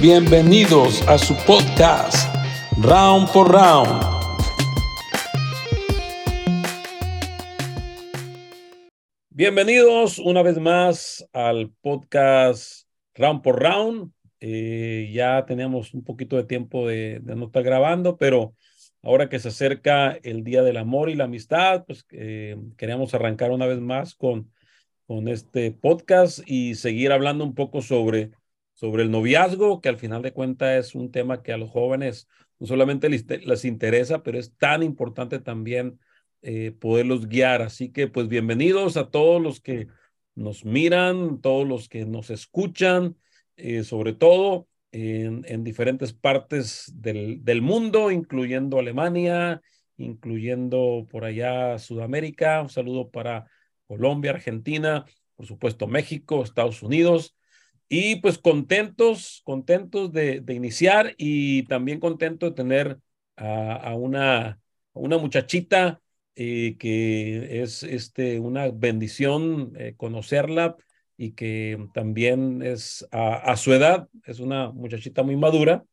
Bienvenidos a su podcast Round por Round. Bienvenidos una vez más al podcast Round por Round. Eh, ya teníamos un poquito de tiempo de, no estar grabando, pero ahora que se acerca el Día del Amor y la Amistad, pues eh, queríamos arrancar una vez más con, con este podcast y seguir hablando un poco sobre sobre el noviazgo, que al final de cuentas es un tema que a los jóvenes no solamente les, interesa, pero es tan importante también eh, poderlos guiar. Así que pues bienvenidos a todos los que nos miran, todos los que nos escuchan, eh, sobre todo en, en diferentes partes del, del, mundo, incluyendo Alemania, incluyendo por allá Sudamérica. Un saludo para Colombia, Argentina, por supuesto México, Estados Unidos y pues contentos, contentos de, iniciar y también contento de tener a, una, una muchachita eh, que es este, una bendición eh, conocerla y que también es a, su edad, es una muchachita muy madura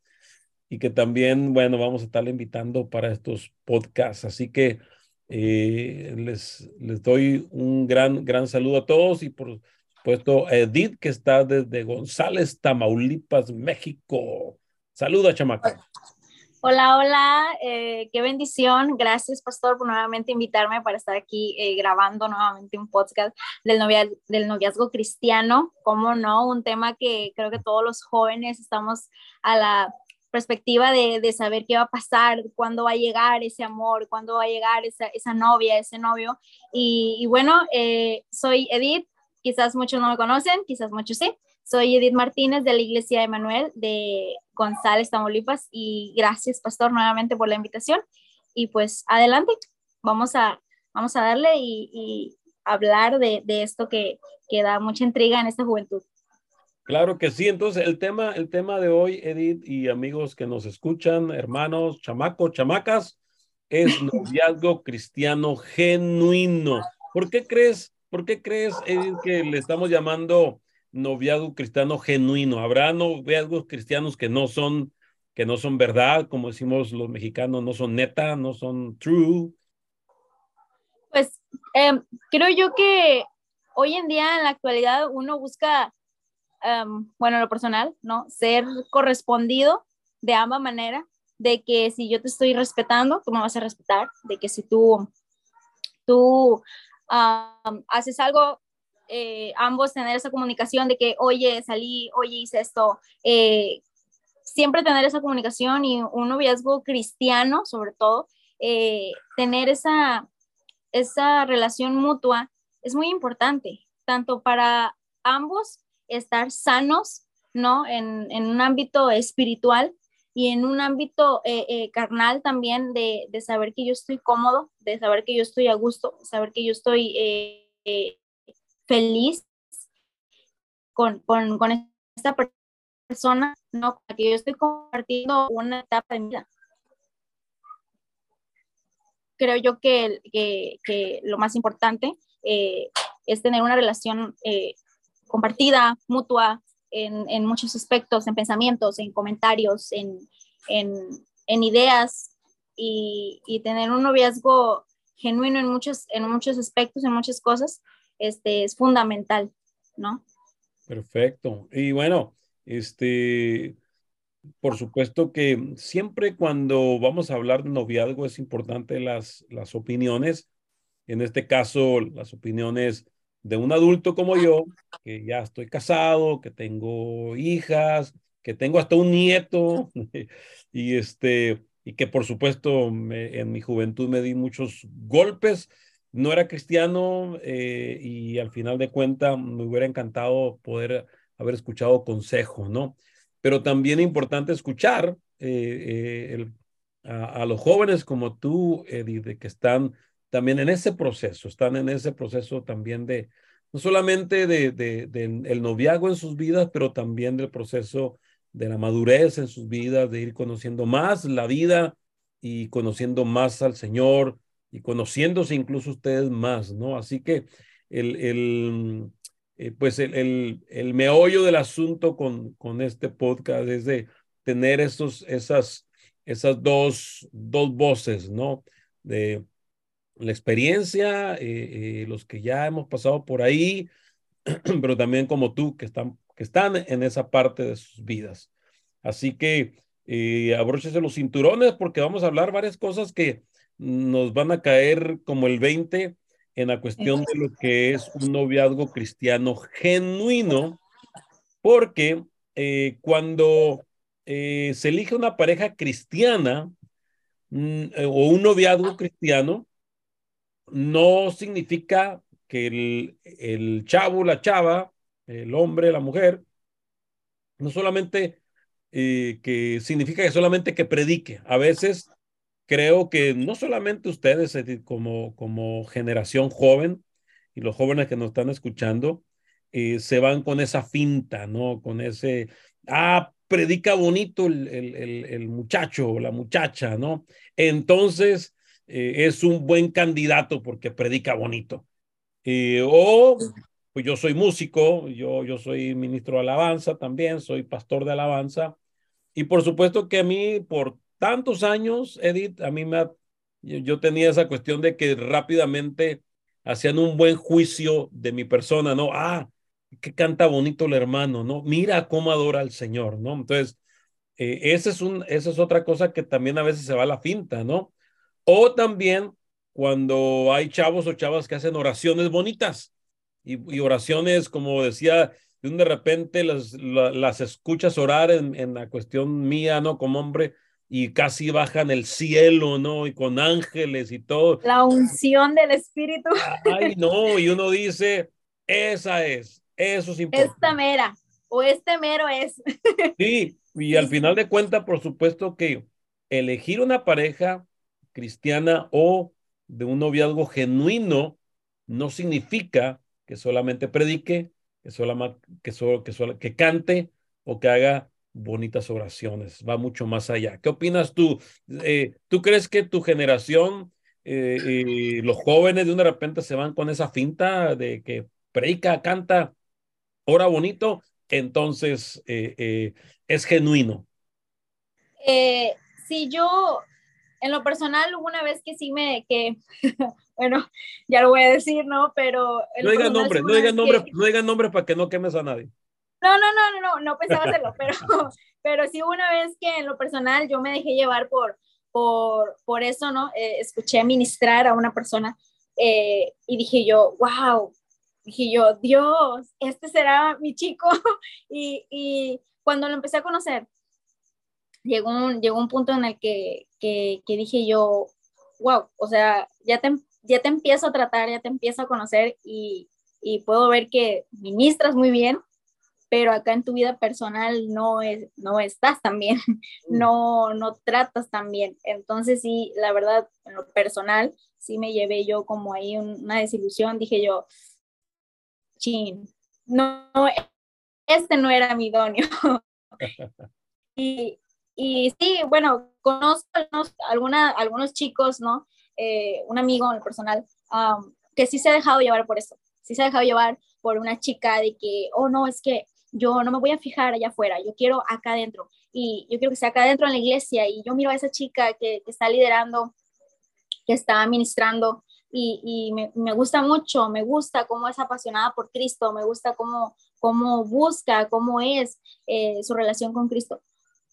y que también, bueno, vamos a estarle invitando para estos podcasts. Así que eh, les, les doy un gran, gran saludo a todos y por puesto Edith, que está desde González, Tamaulipas, México. Saluda, chamaca. Hola, hola, eh, qué bendición. Gracias, pastor, por nuevamente invitarme para estar aquí eh, grabando nuevamente un podcast del, del noviazgo cristiano. ¿Cómo no? Un tema que creo que todos los jóvenes estamos a la perspectiva de, de, saber qué va a pasar, cuándo va a llegar ese amor, cuándo va a llegar esa, esa novia, ese novio. Y, bueno, eh, soy Edith, Quizás muchos no me conocen, quizás muchos sí. Soy Edith Martínez de la Iglesia de Manuel de González, Tamaulipas y gracias, pastor, nuevamente por la invitación. Y pues adelante, vamos a, vamos a darle y, hablar de, esto que, que da mucha intriga en esta juventud. Claro que sí. Entonces, el tema, el tema de hoy, Edith y amigos que nos escuchan, hermanos, chamacos, chamacas, es noviazgo cristiano genuino. ¿Por qué crees ¿Por qué crees que le estamos llamando noviazgo cristiano genuino? ¿Habrá noviazgos cristianos que no son que no son verdad, como decimos los mexicanos, no son neta, no son true? Pues em, creo yo que hoy en día, en la actualidad, uno busca, em, bueno, lo personal, ¿no? Ser correspondido de ambas maneras, de que si yo te estoy respetando, tú me vas a respetar, de que si tú, tú haces algo, eh, ambos tener esa comunicación de que, oye, salí, oye, hice esto. Eh, siempre tener esa comunicación y un noviazgo cristiano, sobre todo, eh, tener esa, esa relación mutua es muy importante, tanto para ambos estar sanos, ¿no? En, en un ámbito espiritual y en un ámbito eh, eh, carnal también de, de, saber que yo estoy cómodo, de saber que yo estoy a gusto, saber que yo estoy eh, feliz con, con, con, esta persona, no, que yo estoy compartiendo una etapa de mi vida. Creo yo que, que, que lo más importante es tener una relación compartida, mutua, en, muchos aspectos, en pensamientos, en comentarios, en, en, ideas y, y, tener un noviazgo genuino en muchos, en muchos aspectos, en muchas cosas, este, es fundamental, ¿no? Perfecto. Y bueno, este, por supuesto que siempre cuando vamos a hablar de noviazgo es importante las, las opiniones. En este caso, las opiniones de un adulto como yo, que ya estoy casado, que tengo hijas, que tengo hasta un nieto, y este, y que por supuesto en mi juventud me di muchos golpes. No era cristiano eh, y al final de cuentas me hubiera encantado poder haber escuchado consejo, ¿no? Pero también es importante escuchar eh, eh, a, a, los jóvenes como tú, de que están también en ese proceso, están en ese proceso también de, no solamente de, de, el noviazgo en sus vidas, pero también del proceso de la madurez en sus vidas, de ir conociendo más la vida y conociendo más al Señor y conociéndose incluso ustedes más, ¿no? Así que el, el, eh, pues el, el, el, meollo del asunto con, con este podcast es de tener estos, esas, esas dos, dos voces, ¿no? De la experiencia, eh, eh, los que ya hemos pasado por ahí, pero también como tú, que están, que están en esa parte de sus vidas. Así que eh, abróchese los cinturones porque vamos a hablar varias cosas que nos van a caer como el 20 en la cuestión de lo que es un noviazgo cristiano genuino, porque eh, cuando eh, se elige una pareja cristiana mm, eh, o un noviazgo cristiano, no significa que el, el chavo, la chava, el hombre, la mujer, no solamente eh, que significa que solamente que predique. A veces creo que no solamente ustedes como, como generación joven y los jóvenes que nos están escuchando, eh, se van con esa finta, ¿no? Con ese, ah, predica bonito el, el, el, muchacho o la muchacha, ¿no? Entonces eh, es un buen candidato porque predica bonito. Eh, o, pues yo soy músico, yo, yo soy ministro de alabanza también, soy pastor de alabanza. Y por supuesto que a mí, por tantos años, Edith, a mí me ha, yo, tenía esa cuestión de que rápidamente hacían un buen juicio de mi persona, ¿no? Ah, que canta bonito el hermano, ¿no? Mira cómo adora al Señor, ¿no? Entonces, eh, esa, es un, esa es otra cosa que también a veces se va a la finta, ¿no? O también cuando hay chavos o chavas que hacen oraciones bonitas y, y oraciones, como decía, de repente las, la, las escuchas orar en, en la cuestión mía, ¿no? Como hombre, y casi bajan el cielo, ¿no? Y con ángeles y todo. La unción del Espíritu. Ay, no, y uno dice, esa es, eso es importante. Esta mera, o este mero es. Sí, y al final de cuentas, por supuesto que elegir una pareja cristiana o de un noviazgo genuino no significa que solamente predique, que, solamente, que, que, que cante o que haga bonitas oraciones, va mucho más allá. ¿Qué opinas tú? Eh, ¿Tú crees que tu generación, eh, eh, los jóvenes de una repente se van con esa finta de que predica, canta, ora bonito, entonces eh, es genuino? sí, yo en lo personal hubo una vez que sí me, que, bueno, ya lo voy a decir, ¿no? Pero... No digan nombre, no digan nombre, que... no digan nombre para que no quemes a nadie. No, no, no, no, no, no pensaba hacerlo, pero, pero sí una vez que en lo personal yo me dejé llevar por, por, por eso, ¿no? Eh, escuché ministrar a una persona eh, y dije yo, wow, dije yo, Dios, este será mi chico. y, y, cuando lo empecé a conocer, llegó un, llegó un punto en el que, que, que dije yo, wow, o sea, ya te, ya te empiezo a tratar, ya te empiezo a conocer y, y puedo ver que ministras muy bien, pero acá en tu vida personal no, es, no estás tan bien, mm. no, no tratas tan bien. Entonces sí, la verdad, en lo personal, sí me llevé yo como ahí una desilusión, dije yo, chin, no, este no era mi idóneo. y, y sí, bueno, conozco alguna, algunos chicos, ¿no? Eh, un amigo en el personal, um, que sí se ha dejado llevar por eso, sí se ha dejado llevar por una chica de que, oh no, es que yo no me voy a fijar allá afuera, yo quiero acá adentro y yo quiero que sea acá adentro en la iglesia y yo miro a esa chica que, que está liderando, que está ministrando y, me, gusta mucho, me gusta cómo es apasionada por Cristo, me gusta cómo, cómo busca, cómo es eh, su relación con Cristo.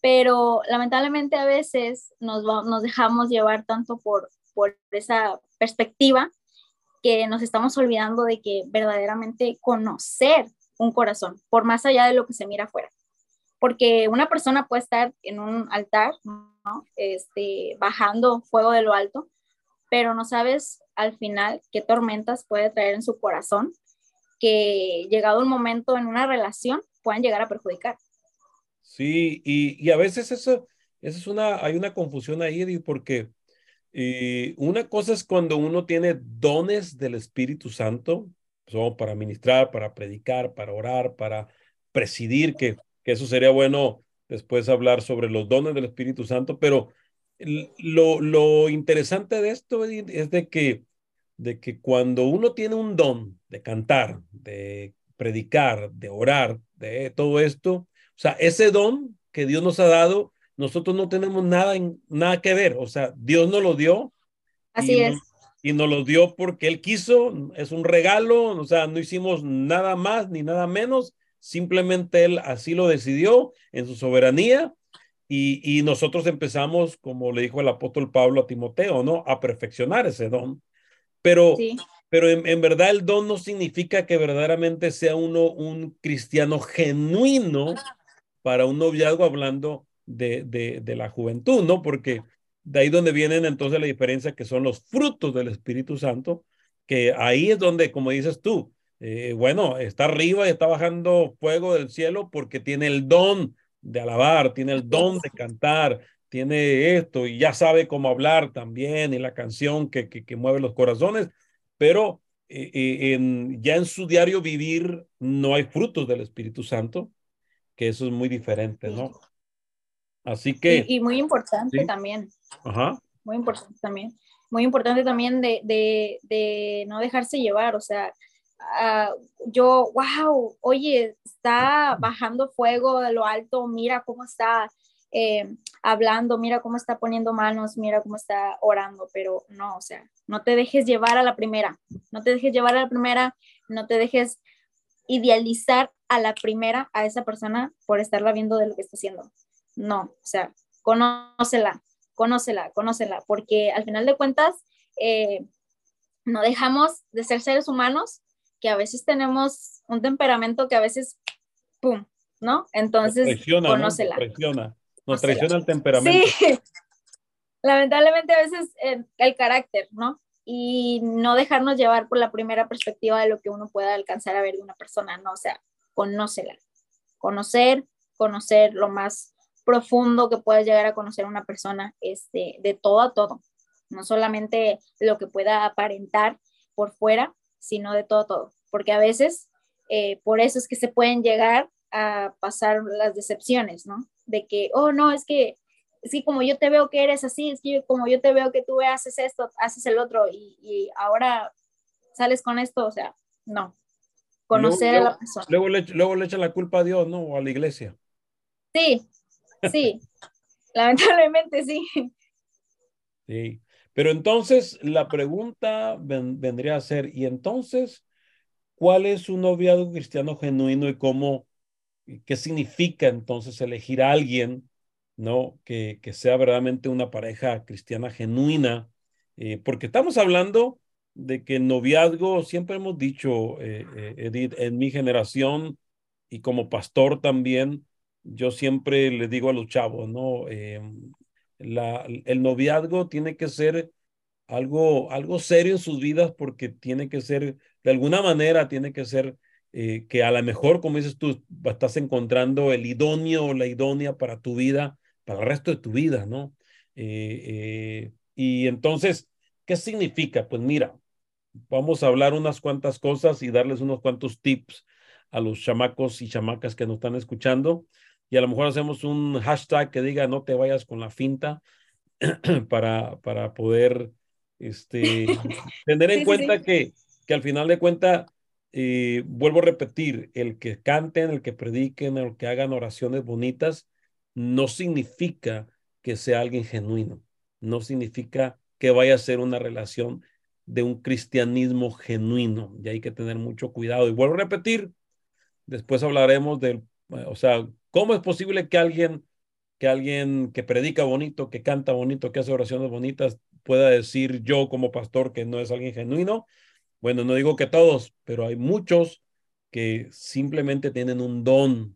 Pero lamentablemente a veces nos, dejamos llevar tanto por, por esa perspectiva que nos estamos olvidando de que verdaderamente conocer un corazón, por más allá de lo que se mira afuera. Porque una persona puede estar en un altar, ¿no? este, bajando fuego de lo alto, pero no sabes al final qué tormentas puede traer en su corazón que llegado un momento en una relación puedan llegar a perjudicar. Sí, y, y a veces eso, eso es una, hay una confusión ahí, porque y una cosa es cuando uno tiene dones del Espíritu Santo, son para ministrar, para predicar, para orar, para presidir, que, que eso sería bueno después hablar sobre los dones del Espíritu Santo, pero lo, lo interesante de esto es de que, de que cuando uno tiene un don de cantar, de predicar, de orar, de todo esto, o sea, ese don que Dios nos ha dado, nosotros no tenemos nada, en, nada que ver, o sea, Dios nos lo dio. Así es. y nos lo dio porque Él quiso, es un regalo, o sea, no hicimos nada más ni nada menos, simplemente Él así lo decidió en su soberanía y, y, nosotros empezamos, como le dijo el apóstol Pablo a Timoteo, ¿no? A perfeccionar ese don. Pero, sí. pero en, en, verdad el don no significa que verdaderamente sea uno un cristiano genuino para un noviazgo hablando de, de, la juventud, ¿no? Porque de ahí donde vienen entonces la diferencia que son los frutos del Espíritu Santo, que ahí es donde, como dices tú, eh, bueno, está arriba y está bajando fuego del cielo porque tiene el don de alabar, tiene el don de cantar, tiene esto y ya sabe cómo hablar también y la canción que, que, mueve los corazones, pero eh, eh, ya en su diario vivir no hay frutos del Espíritu Santo, que eso es muy diferente, ¿no? Así que... Y, y muy importante ¿sí? también. Ajá. Muy importante también. Muy importante también de, de, de no dejarse llevar, o sea, Uh, yo, wow, oye, está bajando fuego de lo alto, mira cómo está eh, hablando, mira cómo está poniendo manos, mira cómo está orando, pero no, o sea, no te dejes llevar a la primera, no te dejes llevar a la primera, no te dejes idealizar a la primera, a esa persona por estarla viendo de lo que está haciendo. No, o sea, conócela, conócela, conócela, porque al final de cuentas, eh, no dejamos de ser seres humanos que a veces tenemos un temperamento que a veces, ¡pum! ¿No? Entonces, nos traiciona, conócela. ¿no? Nos traiciona, nos traiciona el temperamento. Sí, lamentablemente a veces el, el, carácter, ¿no? Y no dejarnos llevar por la primera perspectiva de lo que uno pueda alcanzar a ver de una persona, ¿no? O sea, conócela. Conocer, conocer lo más profundo que puedas llegar a conocer a una persona, este, de todo a todo. No solamente lo que pueda aparentar por fuera, sino de todo, todo. Porque a veces, eh, por eso es que se pueden llegar a pasar las decepciones, ¿no? De que, oh, no, es que, es que como yo te veo que eres así, es que como yo te veo que tú haces esto, haces el otro, y, y ahora sales con esto, o sea, no. Conocer luego, a la persona. Luego le, luego le echan la culpa a Dios, ¿no? O a la iglesia. Sí, sí. Lamentablemente sí. Sí. Pero entonces la pregunta ven, vendría a ser, ¿y entonces cuál es un noviazgo cristiano genuino y cómo, qué significa entonces elegir a alguien, ¿no? Que, que sea verdaderamente una pareja cristiana genuina? Eh, porque estamos hablando de que noviazgo, siempre hemos dicho, eh, eh, Edith, en mi generación y como pastor también, yo siempre le digo a los chavos, ¿no? la, el noviazgo tiene que ser algo, algo serio en sus vidas porque tiene que ser, de alguna manera, tiene que ser que a lo mejor, como dices tú, estás encontrando el idóneo o la idónea para tu vida, para el resto de tu vida, ¿no? Eh, eh, y entonces, ¿qué significa? Pues mira, vamos a hablar unas cuantas cosas y darles unos cuantos tips a los chamacos y chamacas que nos están escuchando y a lo mejor hacemos un hashtag que diga no te vayas con la finta para, para poder este, tener en sí, cuenta sí. Que, que al final de cuentas, eh, vuelvo a repetir, el que canten, el que prediquen, el que hagan oraciones bonitas, no significa que sea alguien genuino, no significa que vaya a ser una relación de un cristianismo genuino y hay que tener mucho cuidado. Y vuelvo a repetir, después hablaremos del, o sea, ¿Cómo es posible que alguien, que alguien que predica bonito, que canta bonito, que hace oraciones bonitas, pueda decir yo como pastor que no es alguien genuino? Bueno, no digo que todos, pero hay muchos que simplemente tienen un don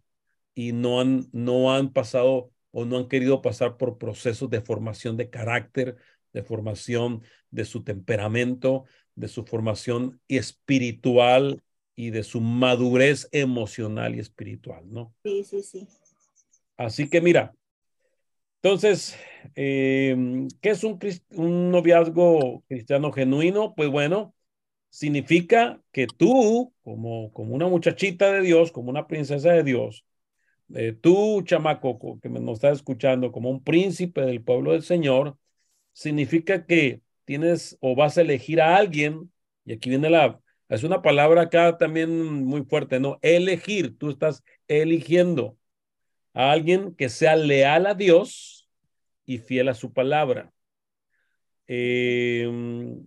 y no han, no han pasado o no han querido pasar por procesos de formación de carácter, de formación de su temperamento, de su formación espiritual y de su madurez emocional y espiritual, ¿no? Sí, sí, sí. Así que mira, entonces, eh, ¿qué es un, un, noviazgo cristiano genuino? Pues bueno, significa que tú, como, como una muchachita de Dios, como una princesa de Dios, eh, tú, chamaco, que nos está escuchando, como un príncipe del pueblo del Señor, significa que tienes o vas a elegir a alguien, y aquí viene la, Es una palabra acá también muy fuerte, ¿no? Elegir, tú estás eligiendo a alguien que sea leal a Dios y fiel a su palabra. Em,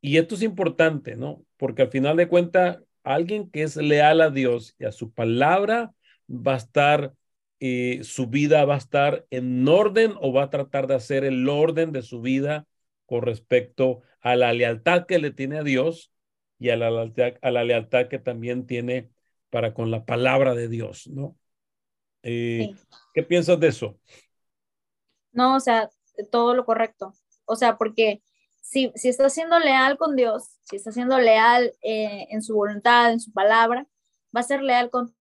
y esto es importante, ¿no? Porque al final de cuentas, alguien que es leal a Dios y a su palabra va a estar, eh, su vida va a estar en orden o va a tratar de hacer el orden de su vida con respecto a la lealtad que le tiene a Dios y a la lealtad, a la lealtad que también tiene para con la palabra de Dios, ¿no? Eh, ¿Qué piensas de eso? No, o sea, todo lo correcto. O sea, porque si, si está siendo leal con Dios, si está siendo leal eh, en su voluntad, en su palabra, va a ser leal con...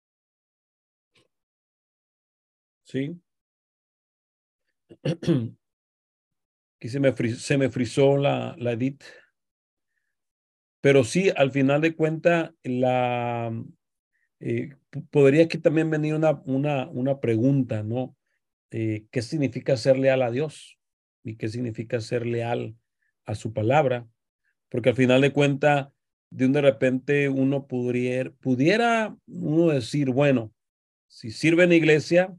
Sí. Aquí se me, se me frizó la, la edit. Pero sí, al final de cuentas, eh, podría aquí también venir una, una, una pregunta, ¿no? Eh, ¿Qué significa ser leal a Dios? ¿Y qué significa ser leal a su palabra? Porque al final de cuentas, de un de repente uno pudiera, pudiera uno decir, bueno, si sirve en iglesia,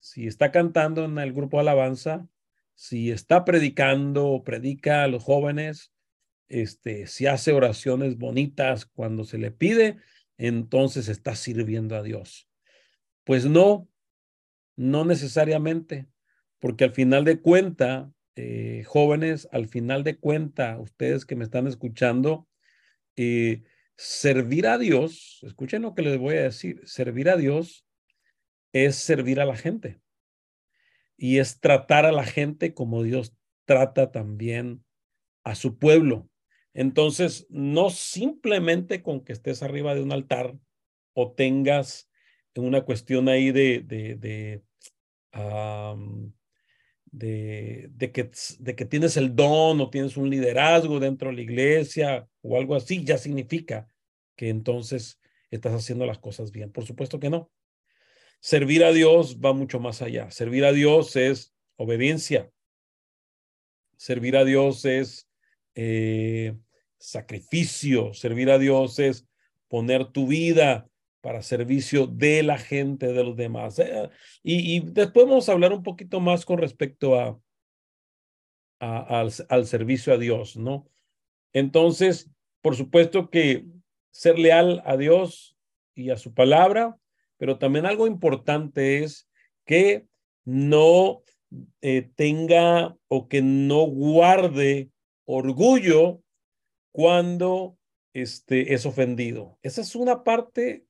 si está cantando en el grupo de alabanza, si está predicando o predica a los jóvenes, este, si hace oraciones bonitas cuando se le pide, entonces está sirviendo a Dios. Pues no, no necesariamente, porque al final de cuenta, eh, jóvenes, al final de cuenta, ustedes que me están escuchando, eh, servir a Dios, escuchen lo que les voy a decir, servir a Dios es servir a la gente y es tratar a la gente como Dios trata también a su pueblo. Entonces, no simplemente con que estés arriba de un altar o tengas una cuestión ahí de, de, de, de, que, de que tienes el don o tienes un liderazgo dentro de la iglesia o algo así, ya significa que entonces estás haciendo las cosas bien. Por supuesto que no. Servir a Dios va mucho más allá. Servir a Dios es obediencia. Servir a Dios es eh, sacrificio. Servir a Dios es poner tu vida para servicio de la gente, de los demás. Eh, y, después vamos a hablar un poquito más con respecto a, al, al, servicio a Dios, ¿no? Entonces, por supuesto que ser leal a Dios y a su palabra, pero también algo importante es que no eh, tenga o que no guarde orgullo cuando este, es ofendido. Esa es una parte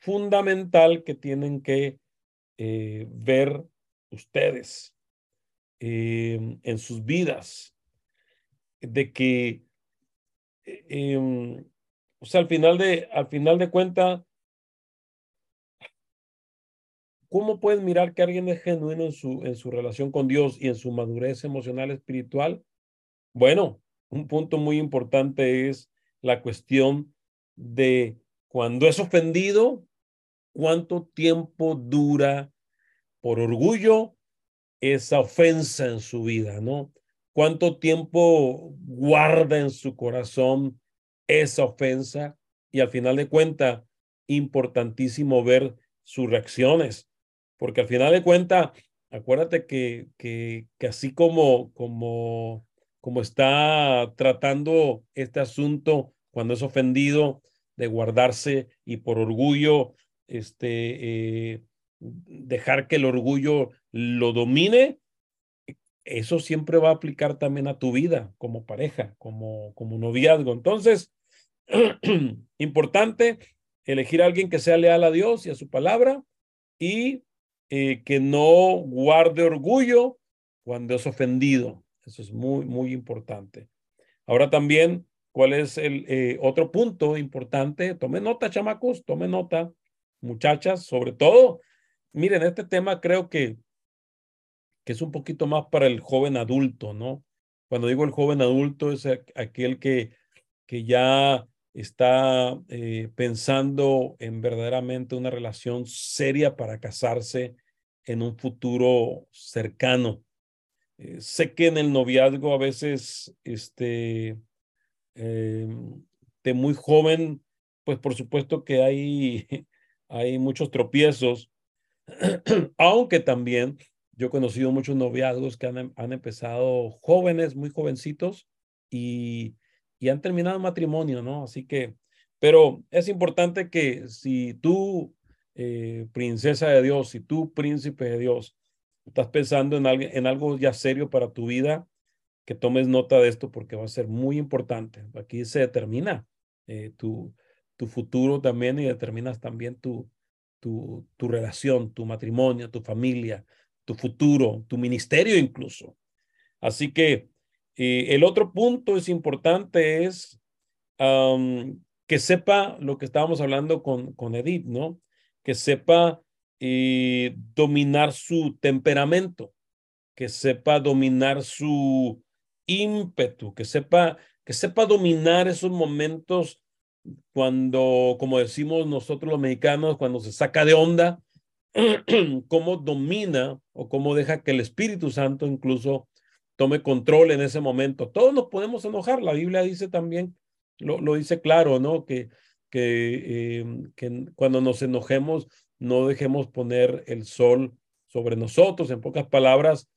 fundamental que tienen que eh, ver ustedes em, en sus vidas, de que, em, o sea, al final de, al final de cuenta, ¿cómo pueden mirar que alguien es genuino en su, en su relación con Dios y en su madurez emocional espiritual? Bueno, un punto muy importante es la cuestión de cuando es ofendido, cuánto tiempo dura por orgullo esa ofensa en su vida, ¿no? Cuánto tiempo guarda en su corazón esa ofensa y al final de cuentas, importantísimo ver sus reacciones, porque al final de cuentas, acuérdate que, que, que así como, como como está tratando este asunto cuando es ofendido, de guardarse y por orgullo, este, eh, dejar que el orgullo lo domine, eso siempre va a aplicar también a tu vida como pareja, como, como noviazgo. Entonces, importante elegir a alguien que sea leal a Dios y a su palabra y eh, que no guarde orgullo cuando es ofendido. Eso es muy, muy importante. Ahora también, ¿cuál es el eh, otro punto importante? Tome nota, chamacos, tome nota, muchachas, sobre todo. Miren, este tema creo que, que es un poquito más para el joven adulto, ¿no? Cuando digo el joven adulto es aquel que, que ya está eh, pensando en verdaderamente una relación seria para casarse en un futuro cercano. Eh, sé que en el noviazgo a veces este, em, de muy joven, pues por supuesto que hay, hay muchos tropiezos, aunque también yo he conocido muchos noviazgos que han, han empezado jóvenes, muy jovencitos, y, y han terminado matrimonio, ¿no? Así que, pero es importante que si tú, eh, princesa de Dios, si tú, príncipe de Dios, estás pensando en, algo, en algo ya serio para tu vida, que tomes nota de esto porque va a ser muy importante. Aquí se determina eh, tu, tu futuro también y determinas también tu, tu, tu relación, tu matrimonio, tu familia, tu futuro, tu ministerio incluso. Así que eh, el otro punto es importante es que sepa lo que estábamos hablando con, con Edith, ¿no? Que sepa eh, dominar su temperamento, que sepa dominar su ímpetu, que sepa, que sepa dominar esos momentos cuando, como decimos nosotros los mexicanos, cuando se saca de onda, cómo domina o cómo deja que el Espíritu Santo incluso tome control en ese momento. Todos nos podemos enojar. La Biblia dice también, lo, dice claro, ¿no? Que, que, em, cuando nos enojemos, no dejemos poner el sol sobre nosotros. En pocas palabras,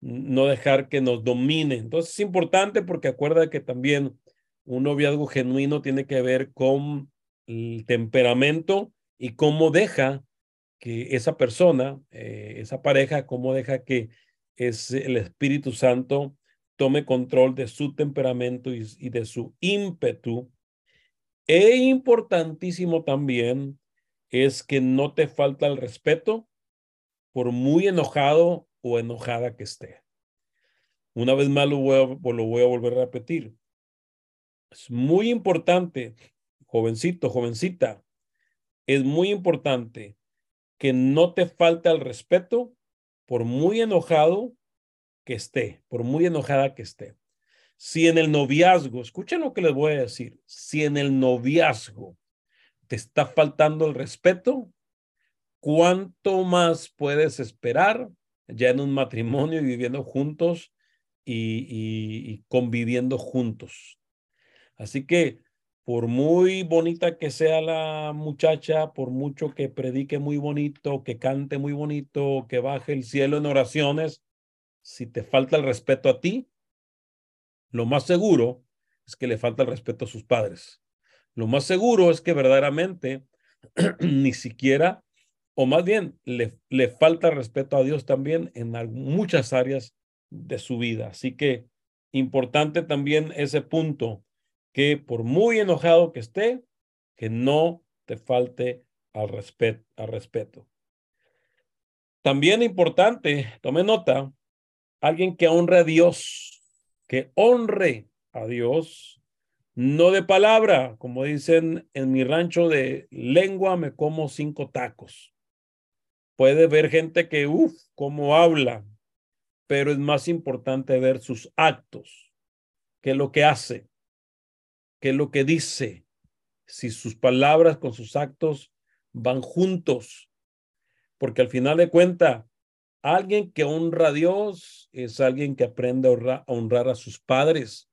no dejar que nos domine. Entonces es importante porque acuerda que también un noviazgo genuino tiene que ver con el temperamento y cómo deja que esa persona, eh, esa pareja, cómo deja que es el Espíritu Santo tome control de su temperamento y, de su ímpetu. E importantísimo también es que no te falta el respeto por muy enojado o enojada que esté. Una vez más lo voy a, lo voy a volver a repetir. Es muy importante, jovencito, jovencita, es muy importante que no te falte el respeto por muy enojado que esté, por muy enojada que esté. Si en el noviazgo, escuchen lo que les voy a decir, si en el noviazgo te está faltando el respeto, ¿cuánto más puedes esperar ya en un matrimonio y viviendo juntos y, conviviendo juntos. Así que por muy bonita que sea la muchacha, por mucho que predique muy bonito, que cante muy bonito, que baje el cielo en oraciones, si te falta el respeto a ti, lo más seguro es que le falta el respeto a sus padres. Lo más seguro es que verdaderamente ni siquiera o más bien le, le falta respeto a Dios también en muchas áreas de su vida. Así que importante también ese punto, que por muy enojado que esté, que no te falte al, respeto al respeto. También importante, tome nota, alguien que honre a Dios, que honre a Dios, no de palabra, como dicen en mi rancho de lengua me como cinco tacos. Puede ver gente que, uff, cómo habla, pero es más importante ver sus actos, qué es lo que hace, qué es lo que dice, si sus palabras con sus actos van juntos, porque al final de cuenta, alguien que honra a Dios es alguien que aprende a honrar, a sus padres,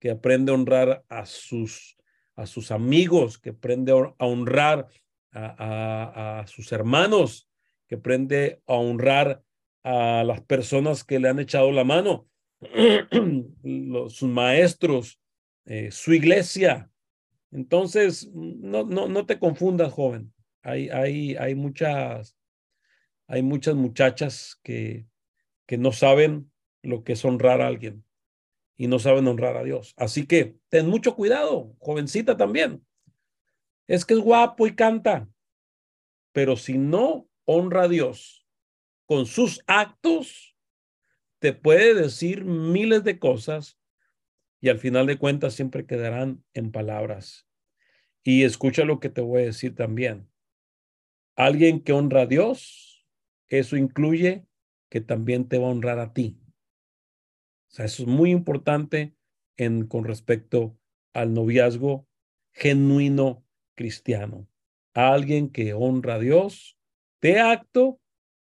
que aprende a honrar a sus, a sus amigos, que aprende a honrar a, a sus hermanos, que aprende a honrar a las personas que le han echado la mano, sus maestros, eh, su iglesia. Entonces, no, no, no te confundas, joven. Hay, hay, hay, muchas, hay muchas muchachas que, que no saben lo que es honrar a alguien y no saben honrar a Dios. Así que ten mucho cuidado, jovencita también. Es que es guapo y canta, pero si no honra a Dios con sus actos, te puede decir miles de cosas y al final de cuentas siempre quedarán en palabras. Y escucha lo que te voy a decir también. Alguien que honra a Dios, eso incluye que también te va a honrar a ti. O sea, eso es muy importante en, con respecto al noviazgo genuino cristiano. Alguien que honra a Dios de acto,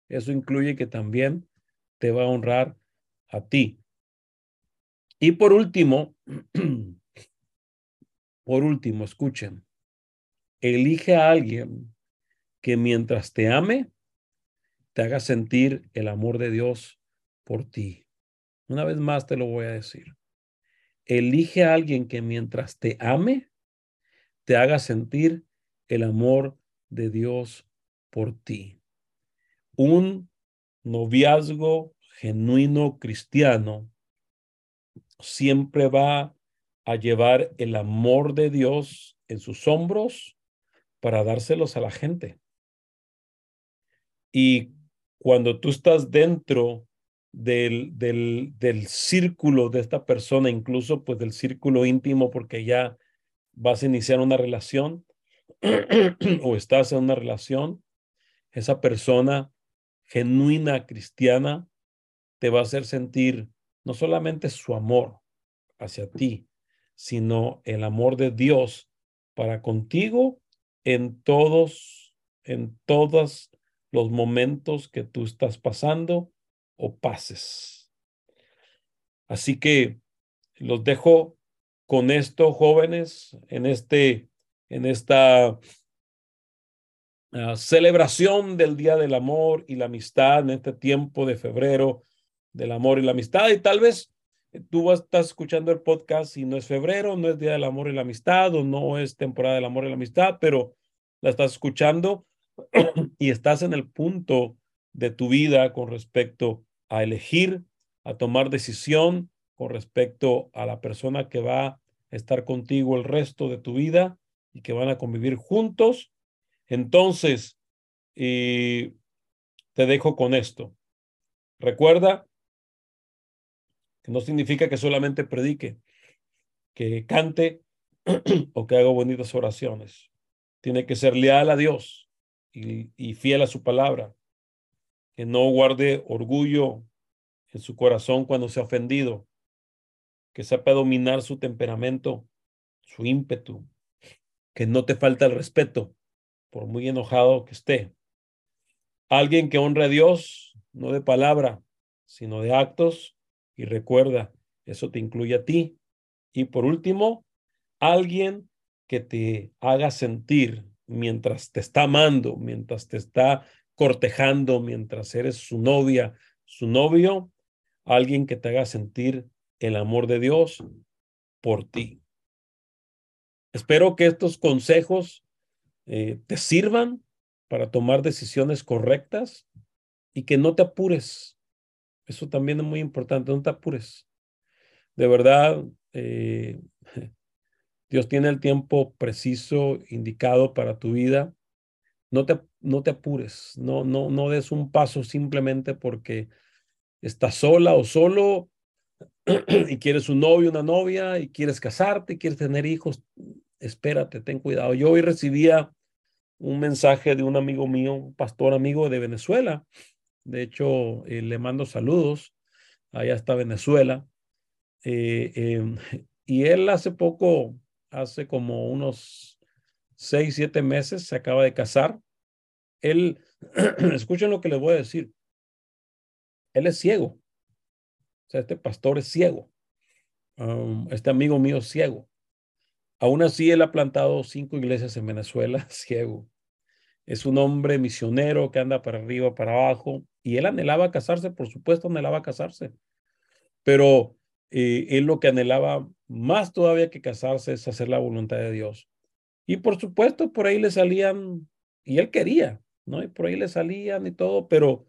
eso incluye que también te va a honrar a ti. Y por último, Por último, escuchen, elige a alguien que mientras te ame, te haga sentir el amor de Dios por ti. Una vez más te lo voy a decir. Elige a alguien que mientras te ame, te haga sentir el amor de Dios por ti. Un noviazgo genuino cristiano siempre va a llevar el amor de Dios en sus hombros para dárselos a la gente. Y cuando tú estás dentro del, del, del círculo de esta persona, incluso pues del círculo íntimo, porque ya vas a iniciar una relación o estás en una relación, esa persona genuina cristiana te va a hacer sentir no solamente su amor hacia ti, sino el amor de Dios para contigo en todos, en todos los momentos que tú estás pasando o pases. Así que los dejo con esto, jóvenes, en este, en esta ah, celebración del Día del Amor y la Amistad en este tiempo de febrero del amor y la amistad. Y tal vez tú estás escuchando el podcast y no es febrero, no es Día del Amor y la Amistad o no es temporada del amor y la amistad, pero la estás escuchando y estás en el punto de tu vida con respecto a elegir, a tomar decisión con respecto a la persona que va a estar contigo el resto de tu vida y que van a convivir juntos. Entonces, te dejo con esto. Recuerda no significa que solamente predique, que cante o que haga bonitas oraciones. Tiene que ser leal a Dios y, fiel a su palabra, que no guarde orgullo en su corazón cuando se ha ofendido, que sepa dominar su temperamento, su ímpetu, que no te falta el respeto, por muy enojado que esté. Alguien que honre a Dios, no de palabra, sino de actos, y recuerda, eso te incluye a ti. Y por último, alguien que te haga sentir mientras te está amando, mientras te está cortejando, mientras eres su novia, su novio, alguien que te haga sentir el amor de Dios por ti. Espero que estos consejos eh, te sirvan para tomar decisiones correctas y que no te apures, eso también es muy importante, no te apures. De verdad, eh, Dios tiene el tiempo preciso, indicado para tu vida. No te, no te apures, no, no, no des un paso simplemente porque estás sola o solo y quieres un novio, una novia, y quieres casarte, y quieres tener hijos. Espérate, ten cuidado. Yo hoy recibía un mensaje de un amigo mío, un pastor amigo de Venezuela, de hecho, eh, le mando saludos. Allá está Venezuela. Eh, em, y él hace poco, hace como unos seis, siete meses, se acaba de casar. Él, escuchen lo que les voy a decir. Él es ciego. O sea, este pastor es ciego. Um, este amigo mío es ciego. Aún así, él ha plantado cinco iglesias en Venezuela, ciego. Es un hombre misionero que anda para arriba, para abajo, y él anhelaba casarse, por supuesto, anhelaba casarse, pero eh, él lo que anhelaba más todavía que casarse es hacer la voluntad de Dios. Y por supuesto, por ahí le salían, y él quería, ¿no? Y por ahí le salían y todo, pero,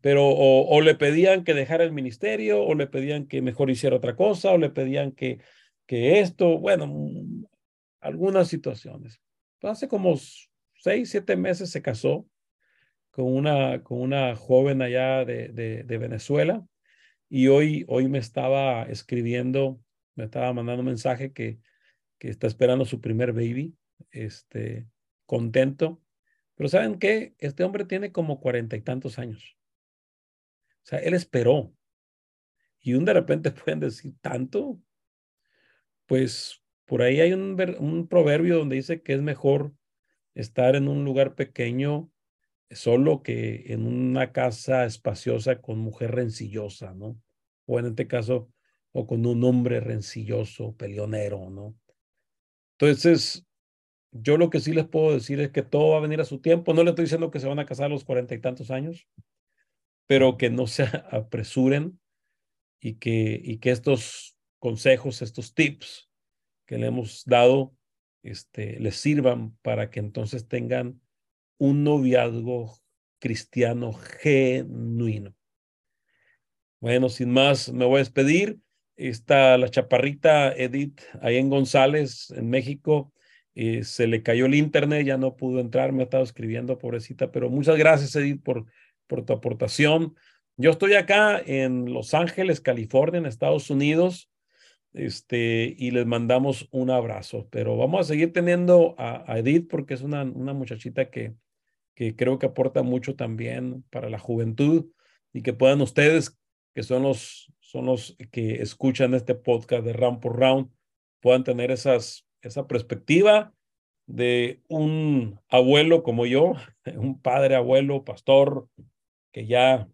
pero o, le pedían que dejara el ministerio, o le pedían que mejor hiciera otra cosa, o le pedían que, que esto, bueno, algunas situaciones. hace como seis, siete meses se casó con una, con una joven allá de, de, Venezuela y hoy, hoy me estaba escribiendo, me estaba mandando un mensaje que, que está esperando su primer baby, este, contento. Pero ¿saben qué? Este hombre tiene como cuarenta y tantos años. O sea, él esperó. Y un de repente pueden decir tanto. Pues por ahí hay un, un proverbio donde dice que es mejor estar en un lugar pequeño solo que en una casa espaciosa con mujer rencillosa, ¿no? O en este caso, o con un hombre rencilloso, peleonero, ¿no? Entonces, yo lo que sí les puedo decir es que todo va a venir a su tiempo. No le estoy diciendo que se van a casar a los cuarenta y tantos años, pero que no se apresuren y que, y que estos consejos, estos tips que le hemos dado, este, les sirvan para que entonces tengan un noviazgo cristiano genuino. Bueno, sin más, me voy a despedir. Está la chaparrita Edith ahí en González, en México. Eh, se le cayó el internet, ya no pudo entrar, me ha estado escribiendo, pobrecita, pero muchas gracias, Edith, por, por tu aportación. Yo estoy acá en Los Ángeles, California, en Estados Unidos, este, y les mandamos un abrazo, pero vamos a seguir teniendo a, Edith porque es una, una muchachita que, que creo que aporta mucho también para la juventud y que puedan ustedes, que son los, son los que escuchan este podcast de Round por Round, puedan tener esas, esa perspectiva de un abuelo como yo, un padre, abuelo, pastor, que ya,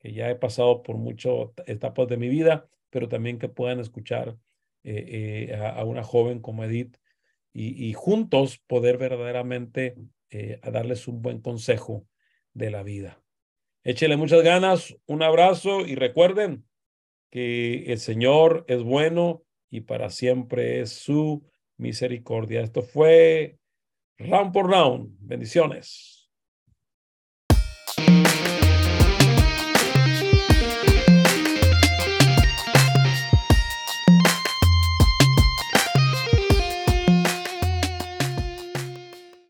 que ya he pasado por muchas etapas de mi vida, pero también que puedan escuchar eh, eh, a, una joven como Edith y, juntos poder verdaderamente eh, a darles un buen consejo de la vida. Échele muchas ganas, un abrazo y recuerden que el Señor es bueno y para siempre es su misericordia. Esto fue Round por Round. Bendiciones.